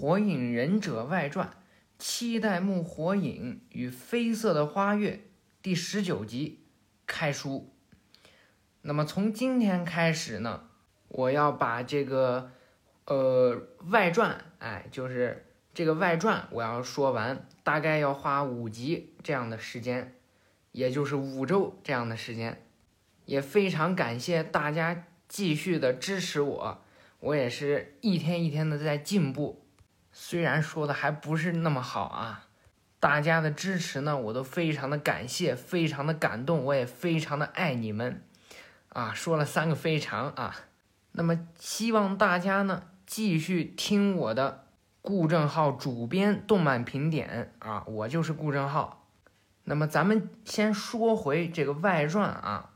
火影忍者外传：七代目火影与绯色的花月第十九集开书。那么从今天开始呢，我要把这个呃外传，哎，就是这个外传，我要说完，大概要花五集这样的时间，也就是五周这样的时间。也非常感谢大家继续的支持我。我也是一天一天的在进步，虽然说的还不是那么好啊，大家的支持呢，我都非常的感谢，非常的感动，我也非常的爱你们，啊，说了三个非常啊，那么希望大家呢继续听我的顾正浩主编动漫评点。啊，我就是顾正浩，那么咱们先说回这个外传啊。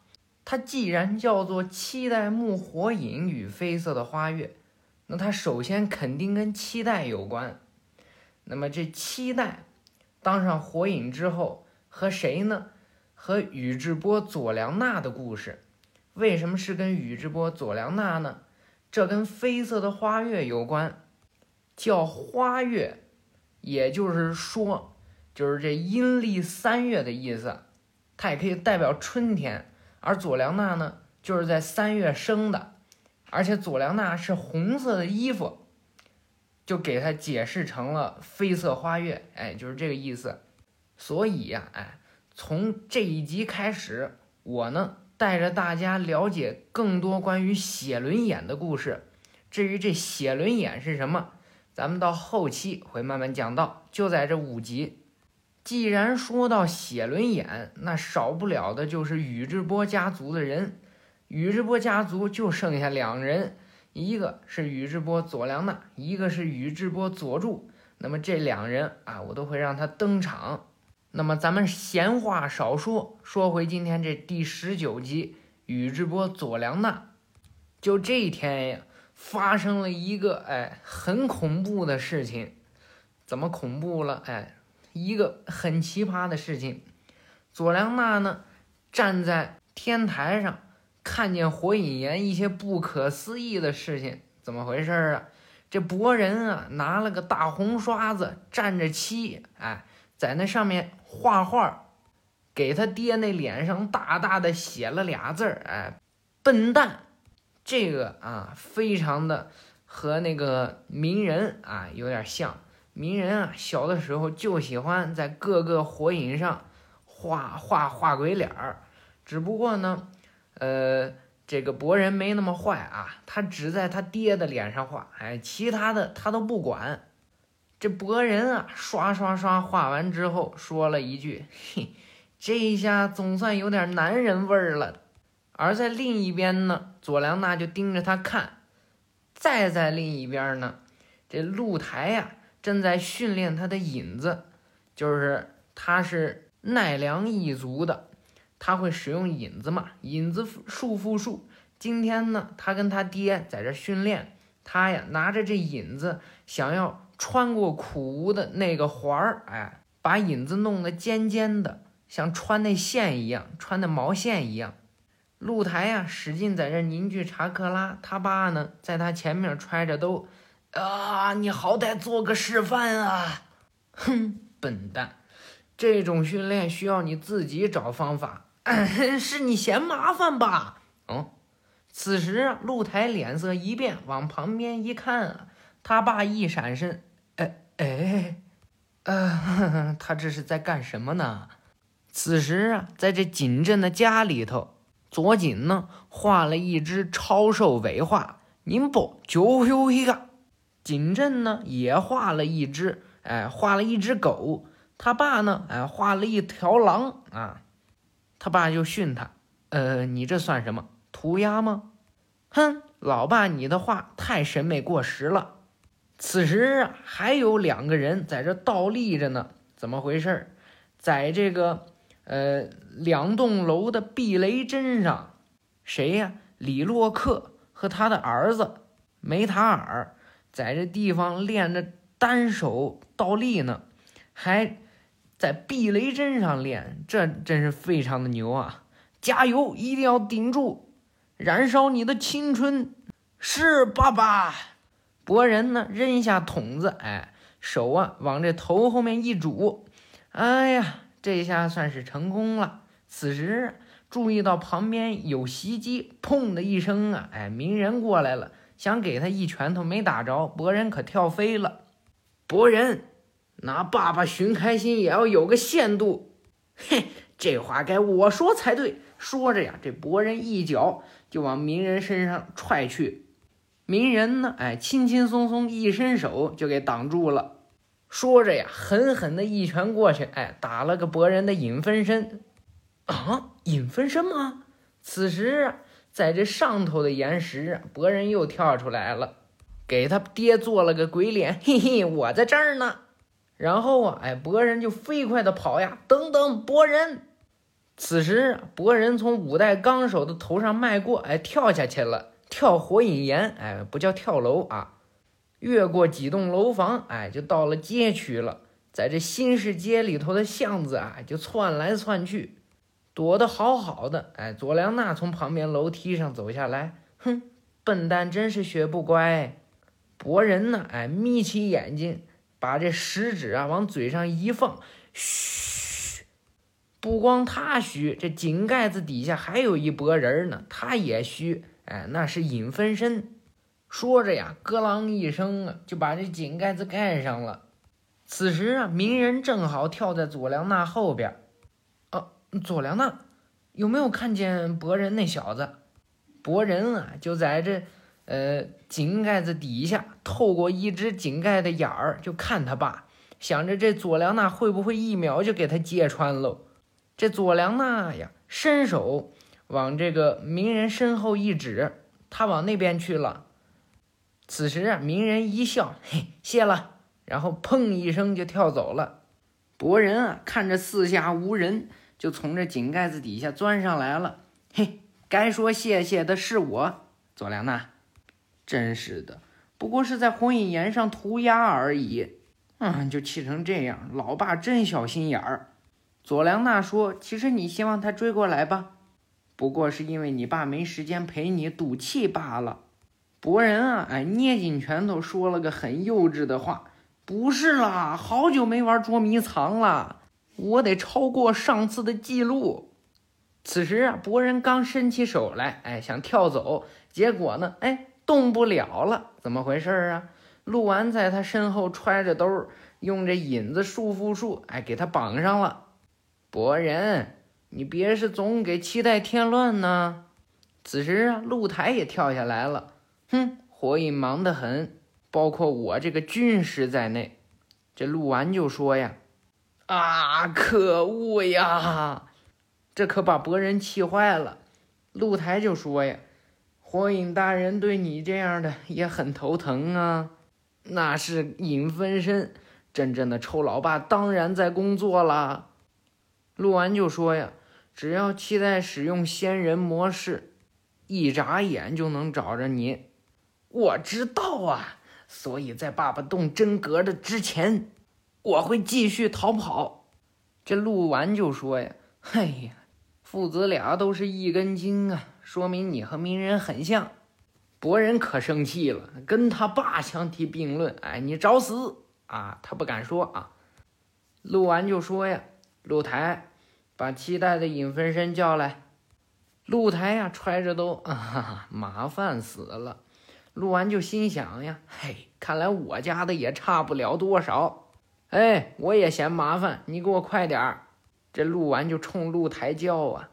它既然叫做七代目火影与绯色的花月，那它首先肯定跟七代有关。那么这七代当上火影之后，和谁呢？和宇智波佐良娜的故事。为什么是跟宇智波佐良娜呢？这跟绯色的花月有关，叫花月，也就是说，就是这阴历三月的意思。它也可以代表春天。而佐良娜呢，就是在三月生的，而且佐良娜是红色的衣服，就给他解释成了绯色花月，哎，就是这个意思。所以呀，哎，从这一集开始，我呢带着大家了解更多关于写轮眼的故事。至于这写轮眼是什么，咱们到后期会慢慢讲到。就在这五集。既然说到写轮眼，那少不了的就是宇智波家族的人。宇智波家族就剩下两人，一个是宇智波佐良娜，一个是宇智波佐助。那么这两人啊，我都会让他登场。那么咱们闲话少说，说回今天这第十九集，宇智波佐良娜。就这一天呀，发生了一个哎很恐怖的事情。怎么恐怖了？哎。一个很奇葩的事情，佐良娜呢站在天台上，看见火影岩一些不可思议的事情，怎么回事啊？这博人啊拿了个大红刷子蘸着漆，哎，在那上面画画，给他爹那脸上大大的写了俩字儿，哎，笨蛋。这个啊，非常的和那个鸣人啊有点像。鸣人啊，小的时候就喜欢在各个火影上画画画鬼脸儿，只不过呢，呃，这个博人没那么坏啊，他只在他爹的脸上画，哎，其他的他都不管。这博人啊，刷刷刷画完之后，说了一句：“嘿，这一下总算有点男人味儿了。”而在另一边呢，佐良娜就盯着他看。再在另一边呢，这露台呀。正在训练他的引子，就是他是奈良一族的，他会使用引子嘛？引子束缚术。今天呢，他跟他爹在这训练，他呀拿着这引子，想要穿过苦无的那个环儿，哎，把引子弄得尖尖的，像穿那线一样，穿的毛线一样。露台呀，使劲在这凝聚查克拉。他爸呢，在他前面揣着兜。啊！你好歹做个示范啊！哼，笨蛋，这种训练需要你自己找方法。是你嫌麻烦吧？嗯。此时啊，露台脸色一变，往旁边一看，他爸一闪身，哎哎，呃，他这是在干什么呢？此时啊，在这锦镇的家里头，左锦呢画了一只超兽尾画，您不就有一个？景镇呢也画了一只，哎，画了一只狗。他爸呢，哎，画了一条狼啊。他爸就训他，呃，你这算什么涂鸦吗？哼，老爸，你的画太审美过时了。此时，还有两个人在这倒立着呢。怎么回事？在这个呃两栋楼的避雷针上，谁呀？李洛克和他的儿子梅塔尔。在这地方练着单手倒立呢，还在避雷针上练，这真是非常的牛啊！加油，一定要顶住，燃烧你的青春！是爸爸。博人呢扔一下桶子，哎，手啊往这头后面一拄，哎呀，这下算是成功了。此时注意到旁边有袭击，砰的一声啊，哎，鸣人过来了，想给他一拳头没打着，博人可跳飞了。博人拿爸爸寻开心也要有个限度，嘿，这话该我说才对。说着呀，这博人一脚就往鸣人身上踹去。鸣人呢？哎，轻轻松松一伸手就给挡住了。说着呀，狠狠的一拳过去，哎，打了个博人的影分身。啊，影分身吗？此时，在这上头的岩石，博人又跳出来了，给他爹做了个鬼脸，嘿嘿，我在这儿呢。然后啊，哎，博人就飞快的跑呀，等等，博人。此时，博人从五代纲手的头上迈过，哎，跳下去了。跳火影岩，哎，不叫跳楼啊！越过几栋楼房，哎，就到了街区了。在这新市街里头的巷子啊，就窜来窜去，躲得好好的。哎，佐良娜从旁边楼梯上走下来，哼，笨蛋真是学不乖。博人呢，哎，眯起眼睛，把这食指啊往嘴上一放，嘘。不光他虚，这井盖子底下还有一博人呢，他也虚。哎，那是影分身。说着呀，咯啷一声啊，就把这井盖子盖上了。此时啊，鸣人正好跳在佐良娜后边。哦，佐良娜有没有看见博人那小子？博人啊，就在这呃井盖子底下，透过一只井盖的眼儿就看他爸，想着这佐良娜会不会一秒就给他揭穿喽？这佐良娜呀，伸手。往这个鸣人身后一指，他往那边去了。此时啊，鸣人一笑，嘿，谢了，然后砰一声就跳走了。博人啊，看着四下无人，就从这井盖子底下钻上来了。嘿，该说谢谢的是我，佐良娜。真是的，不过是在火影岩上涂鸦而已。嗯，就气成这样，老爸真小心眼儿。佐良娜说：“其实你希望他追过来吧。”不过是因为你爸没时间陪你赌气罢了。博人啊，哎，捏紧拳头说了个很幼稚的话：“不是啦，好久没玩捉迷藏了，我得超过上次的记录。”此时啊，博人刚伸起手来，哎，想跳走，结果呢，哎，动不了了。怎么回事啊？鹿丸在他身后揣着兜，用这引子束缚术，哎，给他绑上了。博人。你别是总给期待添乱呢？此时啊，露台也跳下来了。哼，火影忙得很，包括我这个军师在内。这鹿丸就说呀：“啊，可恶呀！”这可把博人气坏了。露台就说呀：“火影大人对你这样的也很头疼啊。”那是影分身，真正的臭老爸当然在工作了。录完就说呀。只要期待使用仙人模式，一眨眼就能找着你。我知道啊，所以在爸爸动真格的之前，我会继续逃跑。这录完就说呀：“哎呀，父子俩都是一根筋啊，说明你和鸣人很像。”博人可生气了，跟他爸相提并论。哎，你找死啊！他不敢说啊。录完就说呀：“露台。”把期待的影分身叫来，露台呀，揣着都啊，哈 哈麻烦死了。录完就心想呀，嘿，看来我家的也差不了多少。哎，我也嫌麻烦，你给我快点儿。这录完就冲露台叫啊。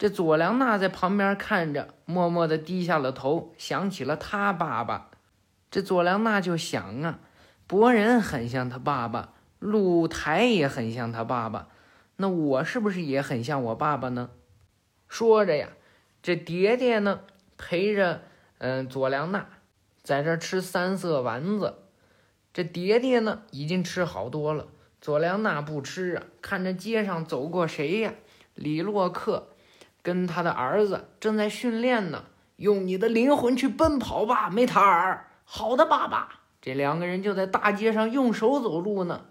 这佐良娜在旁边看着，默默地低下了头，想起了他爸爸。这佐良娜就想啊，博人很像他爸爸，露台也很像他爸爸。那我是不是也很像我爸爸呢？说着呀，这爹爹呢陪着嗯佐良娜在这吃三色丸子。这爹爹呢已经吃好多了，佐良娜不吃啊。看着街上走过谁呀？李洛克跟他的儿子正在训练呢。用你的灵魂去奔跑吧，梅塔尔。好的，爸爸。这两个人就在大街上用手走路呢。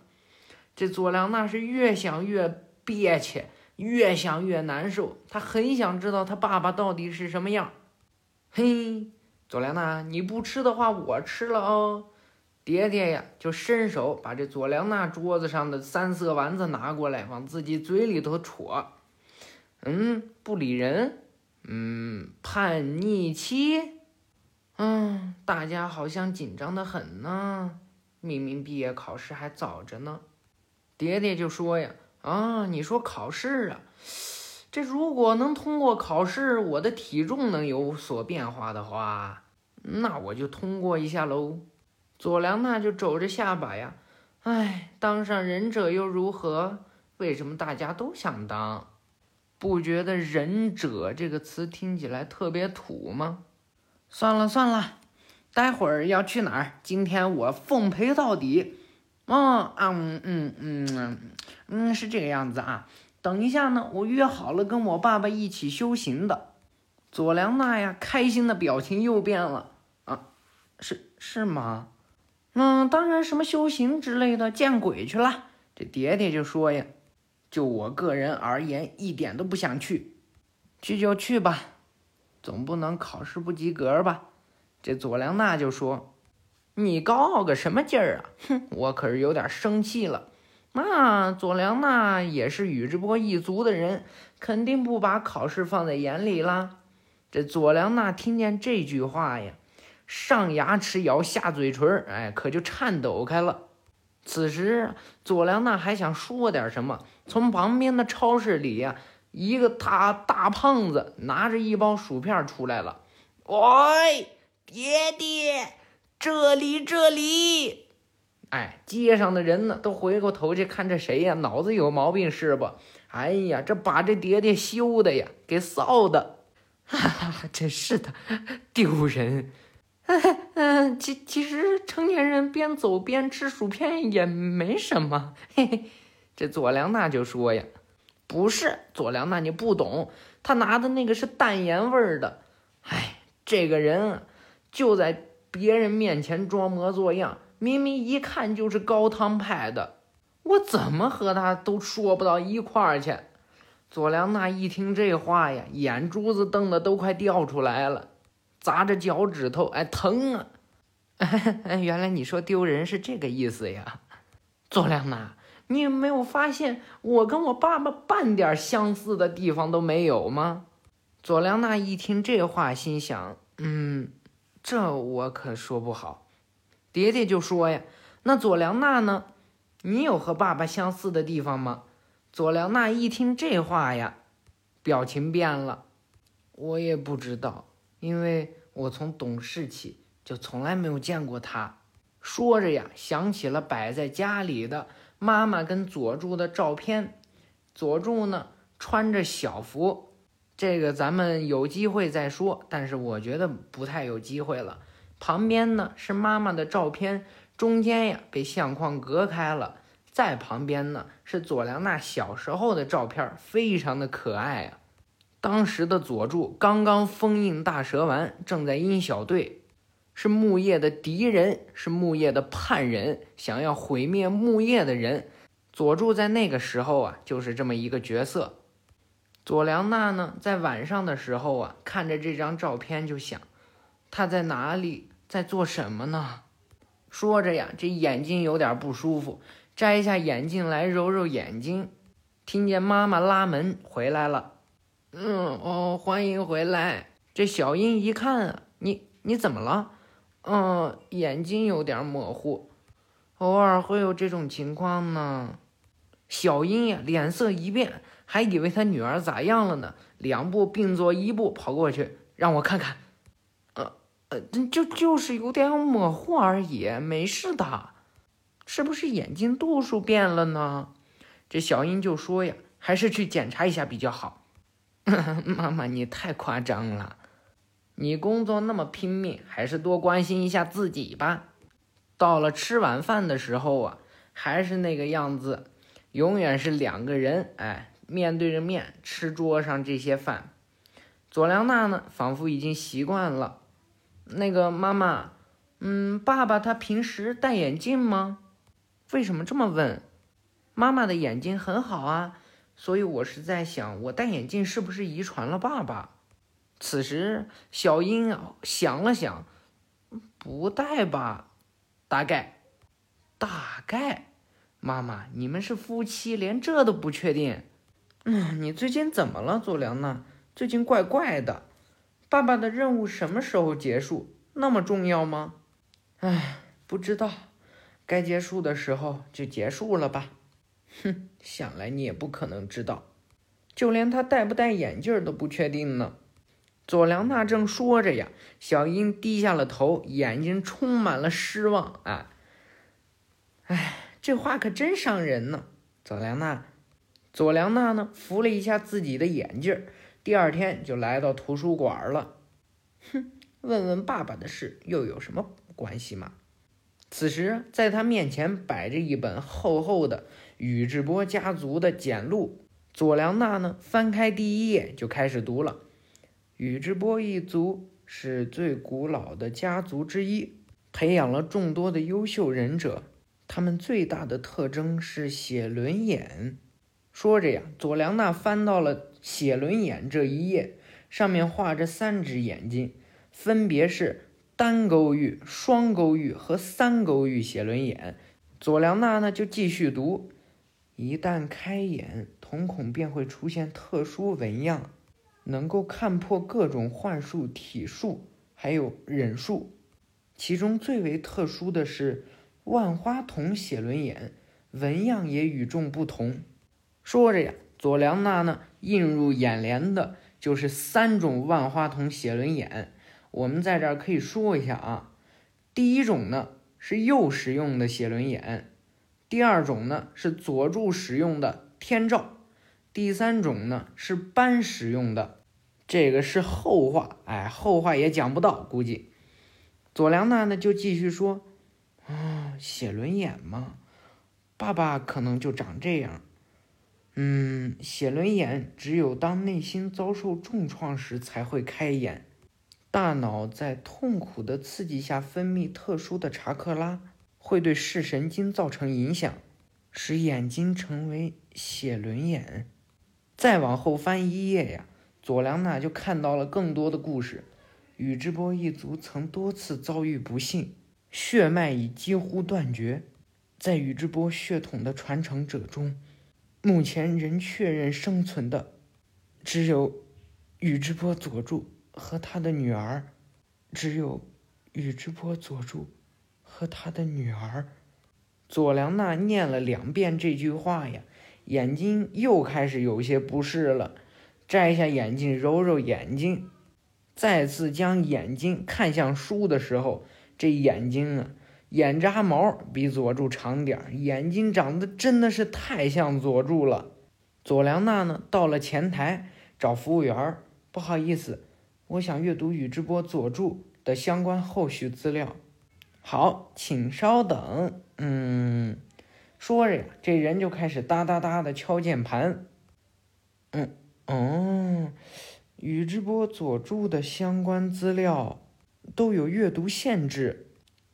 这佐良娜是越想越。憋屈，越想越难受。他很想知道他爸爸到底是什么样。嘿，佐良娜，你不吃的话，我吃了哦。爹爹呀，就伸手把这佐良娜桌子上的三色丸子拿过来，往自己嘴里头戳。嗯，不理人。嗯，叛逆期。嗯，大家好像紧张的很呢。明明毕业考试还早着呢。爹爹就说呀：“啊，你说考试啊？这如果能通过考试，我的体重能有所变化的话，那我就通过一下喽。”佐良娜就皱着下巴呀，哎，当上忍者又如何？为什么大家都想当？不觉得“忍者”这个词听起来特别土吗？算了算了，待会儿要去哪儿？今天我奉陪到底。哦，嗯嗯嗯嗯，是这个样子啊。等一下呢，我约好了跟我爸爸一起修行的。佐良娜呀，开心的表情又变了啊，是是吗？嗯，当然，什么修行之类的，见鬼去了！这爹爹就说呀，就我个人而言，一点都不想去，去就去吧，总不能考试不及格吧？这佐良娜就说：“你高傲个什么劲儿啊？哼，我可是有点生气了。”那佐良娜也是宇智波一族的人，肯定不把考试放在眼里啦。这佐良娜听见这句话呀。上牙齿咬下嘴唇，哎，可就颤抖开了。此时，佐良娜还想说点什么，从旁边的超市里呀，一个大大胖子拿着一包薯片出来了。喂，爹爹，这里这里！哎，街上的人呢，都回过头去看这谁呀？脑子有毛病是不？哎呀，这把这爹爹羞的呀，给臊的，哈哈，真是的，丢人。嗯，其其实成年人边走边吃薯片也没什么。嘿嘿，这佐良娜就说呀：“不是，佐良娜你不懂，他拿的那个是淡盐味儿的。哎，这个人，就在别人面前装模作样，明明一看就是高汤派的。我怎么和他都说不到一块儿去？”佐良娜一听这话呀，眼珠子瞪得都快掉出来了。砸着脚趾头，哎，疼啊！原来你说丢人是这个意思呀，佐良娜，你没有发现我跟我爸爸半点相似的地方都没有吗？佐良娜一听这话，心想：嗯，这我可说不好。爹爹就说呀：“那佐良娜呢？你有和爸爸相似的地方吗？”佐良娜一听这话呀，表情变了，我也不知道。因为我从懂事起就从来没有见过他。说着呀，想起了摆在家里的妈妈跟佐助的照片。佐助呢，穿着小服，这个咱们有机会再说。但是我觉得不太有机会了。旁边呢是妈妈的照片，中间呀被相框隔开了。再旁边呢是佐良娜小时候的照片，非常的可爱啊。当时的佐助刚刚封印大蛇丸，正在鹰小队，是木叶的敌人，是木叶的叛人，想要毁灭木叶的人。佐助在那个时候啊，就是这么一个角色。佐良娜呢，在晚上的时候啊，看着这张照片就想，他在哪里，在做什么呢？说着呀，这眼睛有点不舒服，摘下眼镜来揉揉眼睛，听见妈妈拉门回来了。嗯哦，欢迎回来。这小英一看，你你怎么了？嗯，眼睛有点模糊，偶尔会有这种情况呢。小英呀，脸色一变，还以为他女儿咋样了呢。两步并作一步跑过去，让我看看。呃呃，就就是有点模糊而已，没事的。是不是眼睛度数变了呢？这小英就说呀，还是去检查一下比较好。妈妈，你太夸张了。你工作那么拼命，还是多关心一下自己吧。到了吃晚饭的时候啊，还是那个样子，永远是两个人，哎，面对着面吃桌上这些饭。佐良娜呢，仿佛已经习惯了。那个妈妈，嗯，爸爸他平时戴眼镜吗？为什么这么问？妈妈的眼睛很好啊。所以我是在想，我戴眼镜是不是遗传了爸爸？此时，小英想了想，不戴吧？大概，大概。妈妈，你们是夫妻，连这都不确定？嗯，你最近怎么了，佐良娜？最近怪怪的。爸爸的任务什么时候结束？那么重要吗？唉，不知道。该结束的时候就结束了吧。哼，想来你也不可能知道，就连他戴不戴眼镜都不确定呢。佐良娜正说着呀，小樱低下了头，眼睛充满了失望。哎，哎。这话可真伤人呢，佐良娜。佐良娜呢，扶了一下自己的眼镜第二天就来到图书馆了。哼，问问爸爸的事又有什么关系吗？此时，在他面前摆着一本厚厚的宇智波家族的简录。佐良娜呢，翻开第一页就开始读了。宇智波一族是最古老的家族之一，培养了众多的优秀忍者。他们最大的特征是写轮眼。说着呀，佐良娜翻到了写轮眼这一页，上面画着三只眼睛，分别是单勾玉、双勾玉和三勾玉写轮眼。佐良娜呢就继续读：一旦开眼，瞳孔便会出现特殊纹样，能够看破各种幻术、体术，还有忍术。其中最为特殊的是。万花筒写轮眼纹样也与众不同。说着呀，佐良娜呢映入眼帘的就是三种万花筒写轮眼。我们在这儿可以说一下啊，第一种呢是右使用的写轮眼，第二种呢是佐助使用的天照，第三种呢是斑使用的。这个是后话，哎，后话也讲不到，估计。佐良娜呢就继续说。啊，写轮眼吗？爸爸可能就长这样。嗯，写轮眼只有当内心遭受重创时才会开眼，大脑在痛苦的刺激下分泌特殊的查克拉，会对视神经造成影响，使眼睛成为写轮眼。再往后翻一页呀，佐良娜就看到了更多的故事。宇智波一族曾多次遭遇不幸。血脉已几乎断绝，在宇智波血统的传承者中，目前仍确认生存的只有宇智波佐助和他的女儿。只有宇智波佐助和他的女儿。佐良娜念了两遍这句话呀，眼睛又开始有些不适了。摘下眼镜，揉揉眼睛，再次将眼睛看向书的时候。这眼睛啊，眼扎毛比佐助长点儿，眼睛长得真的是太像佐助了。佐良娜呢，到了前台找服务员，不好意思，我想阅读宇智波佐助的相关后续资料。好，请稍等。嗯，说着呀，这人就开始哒哒哒的敲键盘。嗯，哦，宇智波佐助的相关资料。都有阅读限制，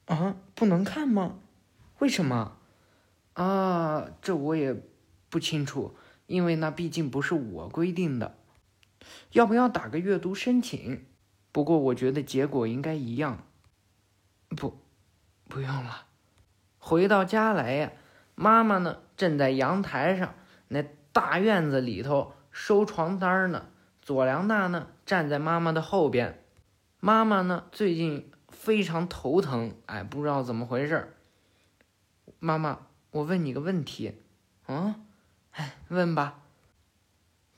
啊，不能看吗？为什么？啊，这我也不清楚，因为那毕竟不是我规定的。要不要打个阅读申请？不过我觉得结果应该一样。不，不用了。回到家来呀，妈妈呢正在阳台上那大院子里头收床单呢。左良娜呢站在妈妈的后边。妈妈呢？最近非常头疼，哎，不知道怎么回事。妈妈，我问你个问题，嗯，哎，问吧。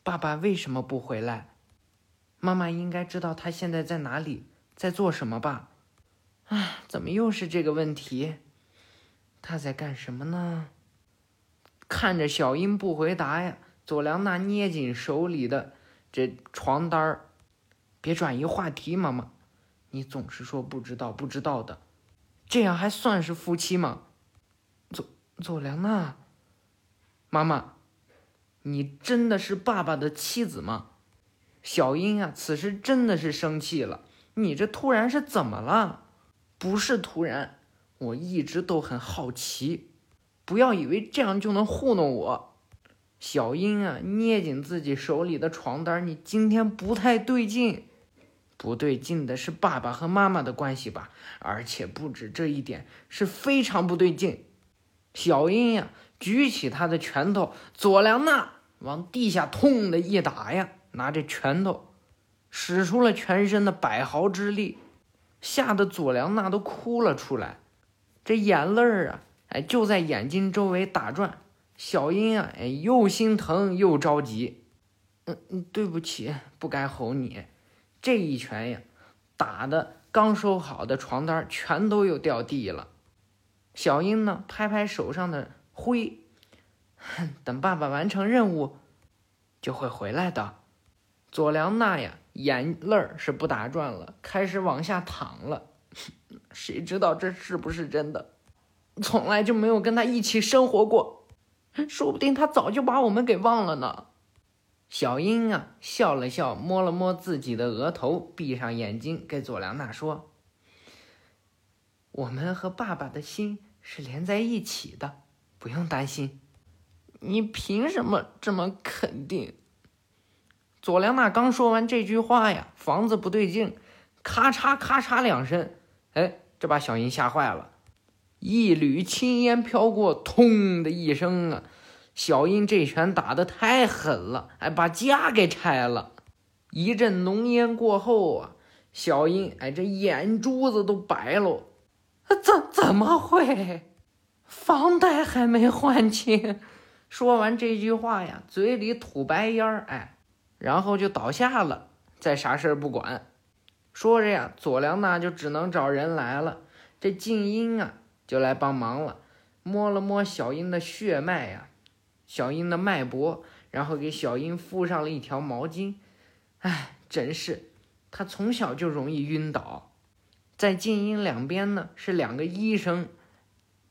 爸爸为什么不回来？妈妈应该知道他现在在哪里，在做什么吧？啊，怎么又是这个问题？他在干什么呢？看着小英不回答呀，佐良娜捏紧手里的这床单儿，别转移话题，妈妈。你总是说不知道不知道的，这样还算是夫妻吗？佐佐良娜，妈妈，你真的是爸爸的妻子吗？小英啊，此时真的是生气了。你这突然是怎么了？不是突然，我一直都很好奇。不要以为这样就能糊弄我。小英啊，捏紧自己手里的床单，你今天不太对劲。不对劲的是爸爸和妈妈的关系吧？而且不止这一点，是非常不对劲。小英呀，举起他的拳头，佐良娜往地下痛的一打呀，拿着拳头，使出了全身的百毫之力，吓得左良娜都哭了出来，这眼泪儿啊，哎，就在眼睛周围打转。小英啊，哎，又心疼又着急。嗯嗯，对不起，不该吼你。这一拳呀，打的刚收好的床单全都又掉地了。小英呢，拍拍手上的灰，哼 等爸爸完成任务，就会回来的。左良娜呀，眼泪是不打转了，开始往下淌了。谁知道这是不是真的？从来就没有跟他一起生活过，说不定他早就把我们给忘了呢。小英啊，笑了笑，摸了摸自己的额头，闭上眼睛，给佐良娜说：“我们和爸爸的心是连在一起的，不用担心。”你凭什么这么肯定？佐良娜刚说完这句话呀，房子不对劲，咔嚓咔嚓两声，哎，这把小英吓坏了，一缕青烟飘过，通的一声啊！小英这拳打得太狠了，哎，把家给拆了。一阵浓烟过后啊，小英哎，这眼珠子都白了。怎怎么会？房贷还没还清。说完这句话呀，嘴里吐白烟儿，哎，然后就倒下了，再啥事儿不管。说着呀，佐良娜就只能找人来了。这静音啊，就来帮忙了，摸了摸小英的血脉呀。小英的脉搏，然后给小英敷上了一条毛巾。哎，真是，她从小就容易晕倒。在静音两边呢，是两个医生，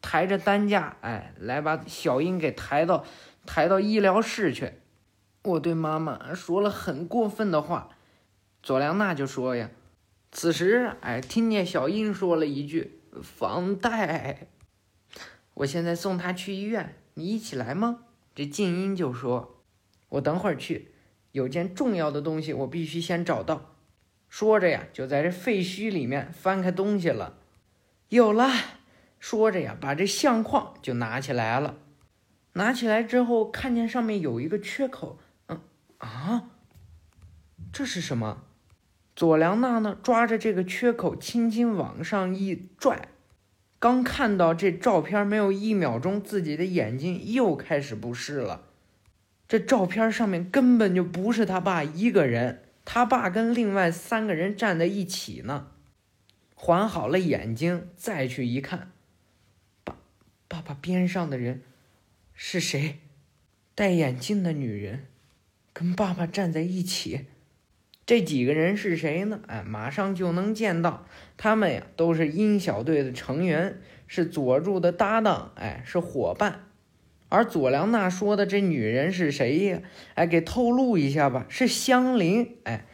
抬着担架，哎，来把小英给抬到抬到医疗室去。我对妈妈说了很过分的话，佐良娜就说呀。此时，哎，听见小英说了一句“房贷”，我现在送她去医院，你一起来吗？这静音就说：“我等会儿去，有件重要的东西，我必须先找到。”说着呀，就在这废墟里面翻开东西了。有了，说着呀，把这相框就拿起来了。拿起来之后，看见上面有一个缺口。啊，这是什么？佐良娜呢？抓着这个缺口，轻轻往上一拽。刚看到这照片，没有一秒钟，自己的眼睛又开始不适了。这照片上面根本就不是他爸一个人，他爸跟另外三个人站在一起呢。缓好了眼睛，再去一看，爸，爸爸边上的人是谁？戴眼镜的女人，跟爸爸站在一起。这几个人是谁呢？哎，马上就能见到，他们呀都是鹰小队的成员，是佐助的搭档，哎，是伙伴。而佐良娜说的这女人是谁呀？哎，给透露一下吧，是香菱。哎，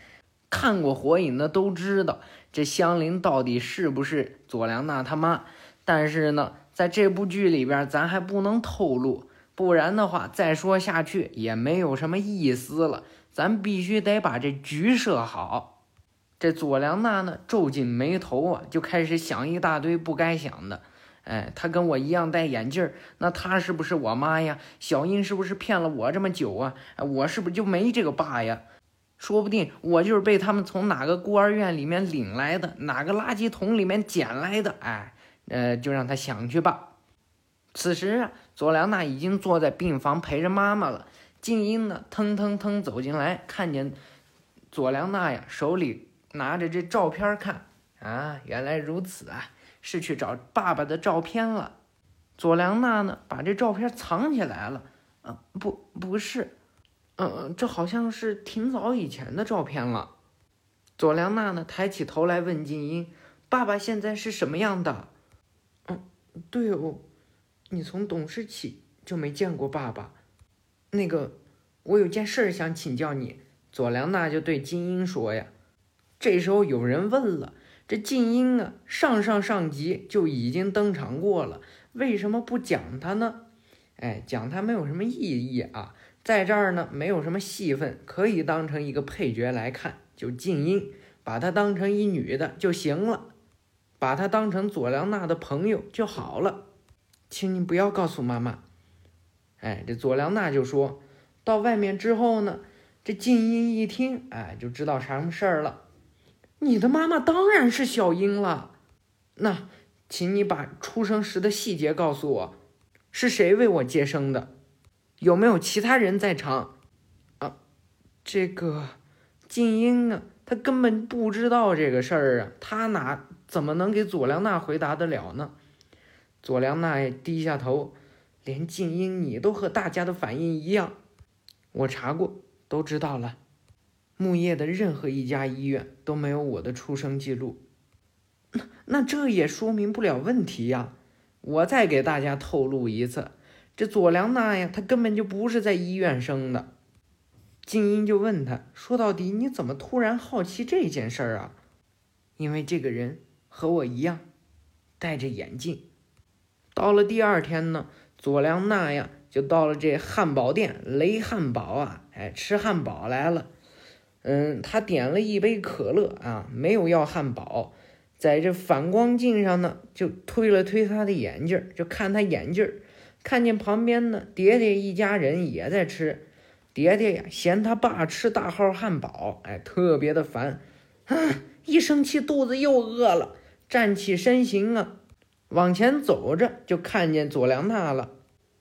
看过火影的都知道，这香菱到底是不是佐良娜他妈？但是呢，在这部剧里边，咱还不能透露，不然的话，再说下去也没有什么意思了。咱必须得把这局设好。这佐良娜呢，皱紧眉头啊，就开始想一大堆不该想的。哎，她跟我一样戴眼镜儿那她是不是我妈呀？小英是不是骗了我这么久啊？我是不是就没这个爸呀？说不定我就是被他们从哪个孤儿院里面领来的，哪个垃圾桶里面捡来的。哎，呃，就让他想去吧。此时啊，佐良娜已经坐在病房陪着妈妈了。静音呢，腾腾腾走进来，看见佐良娜呀，手里拿着这照片看啊，原来如此啊，是去找爸爸的照片了。佐良娜呢，把这照片藏起来了。嗯，不，不是，嗯，这好像是挺早以前的照片了。佐良娜呢，抬起头来问静音：“爸爸现在是什么样的？”嗯，对哦，你从懂事起就没见过爸爸。那个，我有件事儿想请教你。佐良娜就对金英说呀。这时候有人问了：这静音啊，上上上集就已经登场过了，为什么不讲他呢？哎，讲他没有什么意义啊，在这儿呢，没有什么戏份，可以当成一个配角来看。就静音，把她当成一女的就行了，把她当成左良娜的朋友就好了，请你不要告诉妈妈。哎，这左良娜就说到外面之后呢，这静音一听，哎，就知道啥什么事儿了。你的妈妈当然是小英了，那，请你把出生时的细节告诉我，是谁为我接生的？有没有其他人在场？啊，这个静音啊，他根本不知道这个事儿啊，他哪怎么能给左良娜回答得了呢？左良娜也低下头，连静音你都和大家的反应一样，我查过，都知道了。木叶的任何一家医院都没有我的出生记录，那那这也说明不了问题呀。我再给大家透露一次，这左良娜呀，她根本就不是在医院生的。静音就问他说：“到底你怎么突然好奇这件事儿啊？”因为这个人和我一样，戴着眼镜。到了第二天呢，左良娜呀就到了这汉堡店雷汉堡啊，哎，吃汉堡来了。嗯，他点了一杯可乐啊，没有要汉堡，在这反光镜上呢，就推了推他的眼镜，就看他眼镜，看见旁边呢，蝶蝶一家人也在吃，蝶蝶呀嫌他爸吃大号汉堡，哎，特别的烦，啊，一生气肚子又饿了，站起身形啊，往前走着就看见佐良娜了，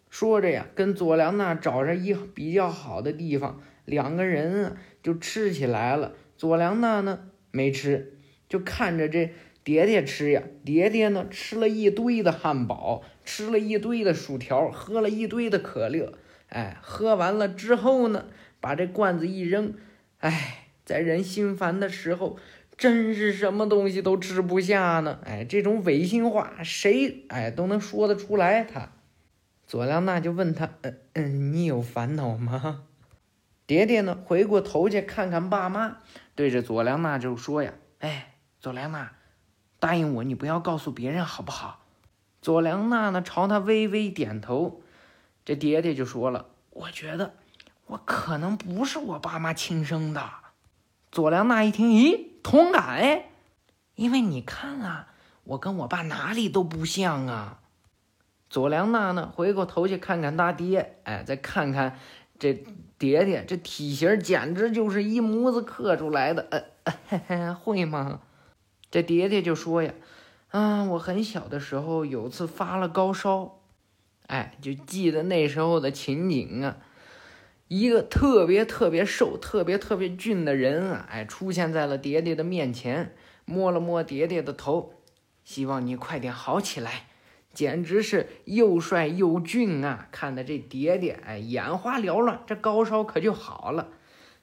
说着呀，跟佐良娜找着一比较好的地方。两个人啊，就吃起来了。佐良娜呢没吃，就看着这蝶蝶吃呀。蝶蝶呢吃了一堆的汉堡，吃了一堆的薯条，喝了一堆的可乐。哎，喝完了之后呢，把这罐子一扔。哎，在人心烦的时候，真是什么东西都吃不下呢。哎，这种违心话，谁哎都能说得出来。他左良娜就问他：“嗯嗯，你有烦恼吗？”蝶蝶呢？回过头去看看爸妈，对着左良娜就说：“呀，哎，左良娜，答应我，你不要告诉别人，好不好？”左良娜呢，朝他微微点头。这蝶蝶就说了：“我觉得我可能不是我爸妈亲生的。”左良娜一听，咦，同感哎，因为你看啊，我跟我爸哪里都不像啊。左良娜呢，回过头去看看大爹，哎，再看看。这蝶蝶这体型简直就是一模子刻出来的，呃，嘿嘿会吗？这蝶蝶就说呀，啊，我很小的时候有次发了高烧，哎，就记得那时候的情景啊，一个特别特别瘦、特别特别俊的人啊，哎，出现在了蝶蝶的面前，摸了摸蝶蝶的头，希望你快点好起来。简直是又帅又俊啊！看的这蝶蝶哎，眼花缭乱，这高烧可就好了。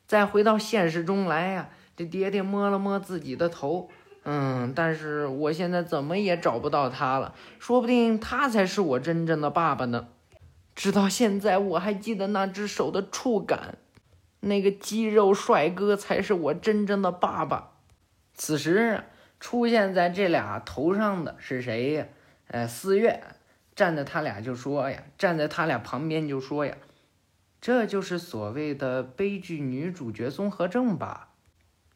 再回到现实中来呀，这蝶蝶摸了摸自己的头，嗯，但是我现在怎么也找不到他了，说不定他才是我真正的爸爸呢。直到现在，我还记得那只手的触感，那个肌肉帅哥才是我真正的爸爸。此时出现在这俩头上的是谁呀？呃，四月站在他俩就说呀，站在他俩旁边就说呀，这就是所谓的悲剧女主角综合症吧？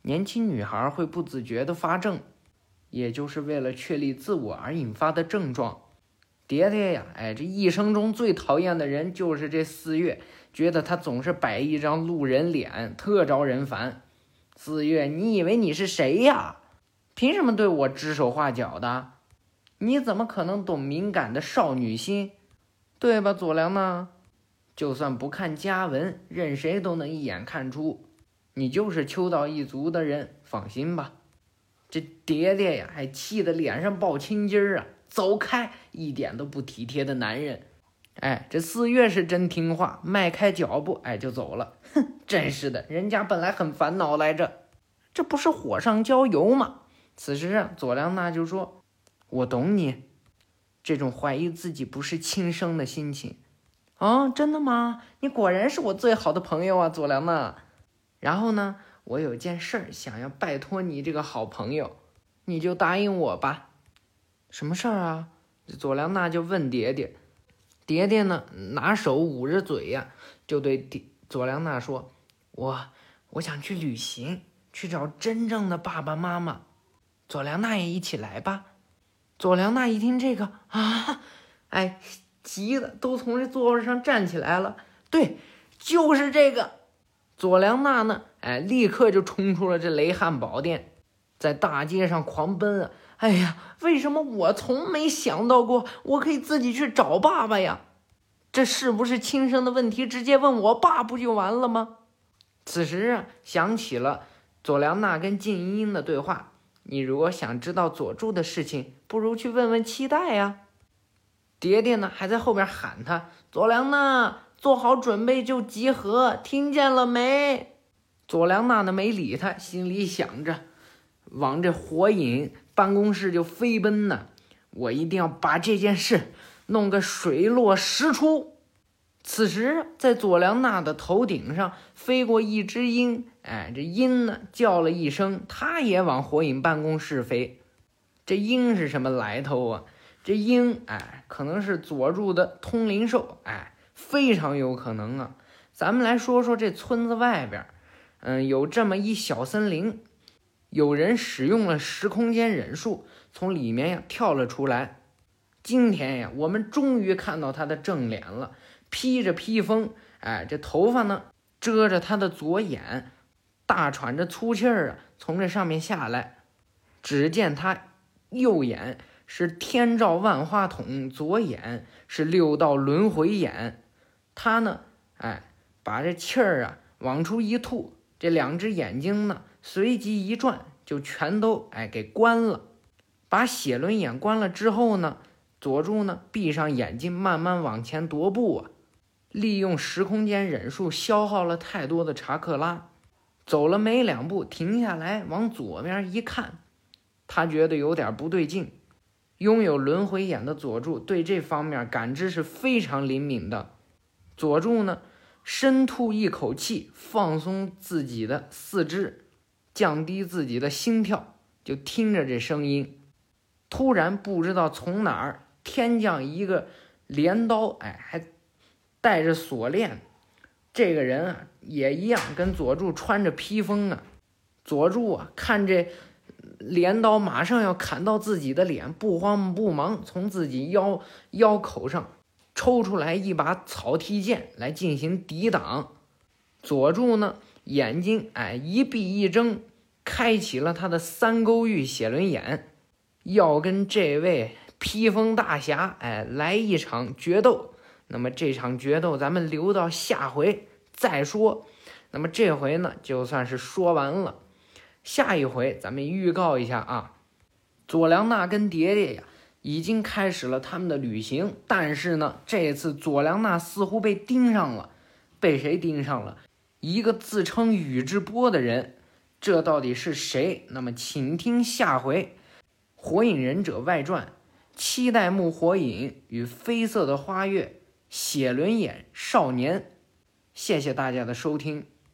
年轻女孩会不自觉的发症，也就是为了确立自我而引发的症状。蝶蝶呀，哎，这一生中最讨厌的人就是这四月，觉得他总是摆一张路人脸，特招人烦。四月，你以为你是谁呀？凭什么对我指手画脚的？你怎么可能懂敏感的少女心，对吧，左良呢？就算不看家文，任谁都能一眼看出，你就是秋道一族的人。放心吧，这蝶蝶呀，还气得脸上爆青筋儿啊！走开，一点都不体贴的男人。哎，这四月是真听话，迈开脚步，哎，就走了。哼，真是的，人家本来很烦恼来着，这不是火上浇油吗？此时啊，佐良娜就说。我懂你，这种怀疑自己不是亲生的心情，啊，真的吗？你果然是我最好的朋友啊，佐良娜。然后呢，我有件事儿想要拜托你这个好朋友，你就答应我吧。什么事儿啊？佐良娜就问蝶蝶，蝶蝶呢，拿手捂着嘴呀，就对佐良娜说：“我我想去旅行，去找真正的爸爸妈妈。佐良娜也一起来吧。佐良娜一听这个啊，哎，急的都从这座位上站起来了。对，就是这个。佐良娜呢，哎，立刻就冲出了这雷汉堡店，在大街上狂奔啊！哎呀，为什么我从没想到过我可以自己去找爸爸呀？这是不是亲生的问题？直接问我爸不就完了吗？此时啊，想起了佐良娜跟静音音的对话。你如果想知道佐助的事情，不如去问问期待呀。蝶蝶呢，还在后边喊他：“佐良娜，做好准备就集合，听见了没？”佐良娜呢，没理他，心里想着，往这火影办公室就飞奔呢。我一定要把这件事。弄个水落石出。此时，在佐良娜的头顶上飞过一只鹰，哎，这鹰呢叫了一声，它也往火影办公室飞。这鹰是什么来头啊？这鹰，哎，可能是佐助的通灵兽，哎，非常有可能啊。咱们来说说这村子外边，嗯，有这么一小森林，有人使用了时空间忍术，从里面呀跳了出来。今天呀，我们终于看到他的正脸了，披着披风，哎，这头发呢遮着他的左眼，大喘着粗气儿啊，从这上面下来。只见他右眼是天照万花筒，左眼是六道轮回眼。他呢，哎，把这气儿啊往出一吐，这两只眼睛呢随即一转，就全都哎给关了。把血轮眼关了之后呢？佐助呢，闭上眼睛，慢慢往前踱步啊，利用时空间忍术消耗了太多的查克拉，走了没两步，停下来往左边一看，他觉得有点不对劲。拥有轮回眼的佐助对这方面感知是非常灵敏的。佐助呢，深吐一口气，放松自己的四肢，降低自己的心跳，就听着这声音，突然不知道从哪儿。天降一个镰刀，哎，还带着锁链。这个人啊，也一样，跟佐助穿着披风啊。佐助啊，看这镰刀马上要砍到自己的脸，不慌不忙，从自己腰腰口上抽出来一把草剃剑来进行抵挡。佐助呢，眼睛哎一闭一睁，开启了他的三勾玉写轮眼，要跟这位。披风大侠，哎，来一场决斗。那么这场决斗，咱们留到下回再说。那么这回呢，就算是说完了。下一回咱们预告一下啊，佐良娜跟蝶蝶呀，已经开始了他们的旅行。但是呢，这次佐良娜似乎被盯上了，被谁盯上了？一个自称宇智波的人，这到底是谁？那么请听下回《火影忍者外传》。七代目火影与绯色的花月，写轮眼少年。谢谢大家的收听。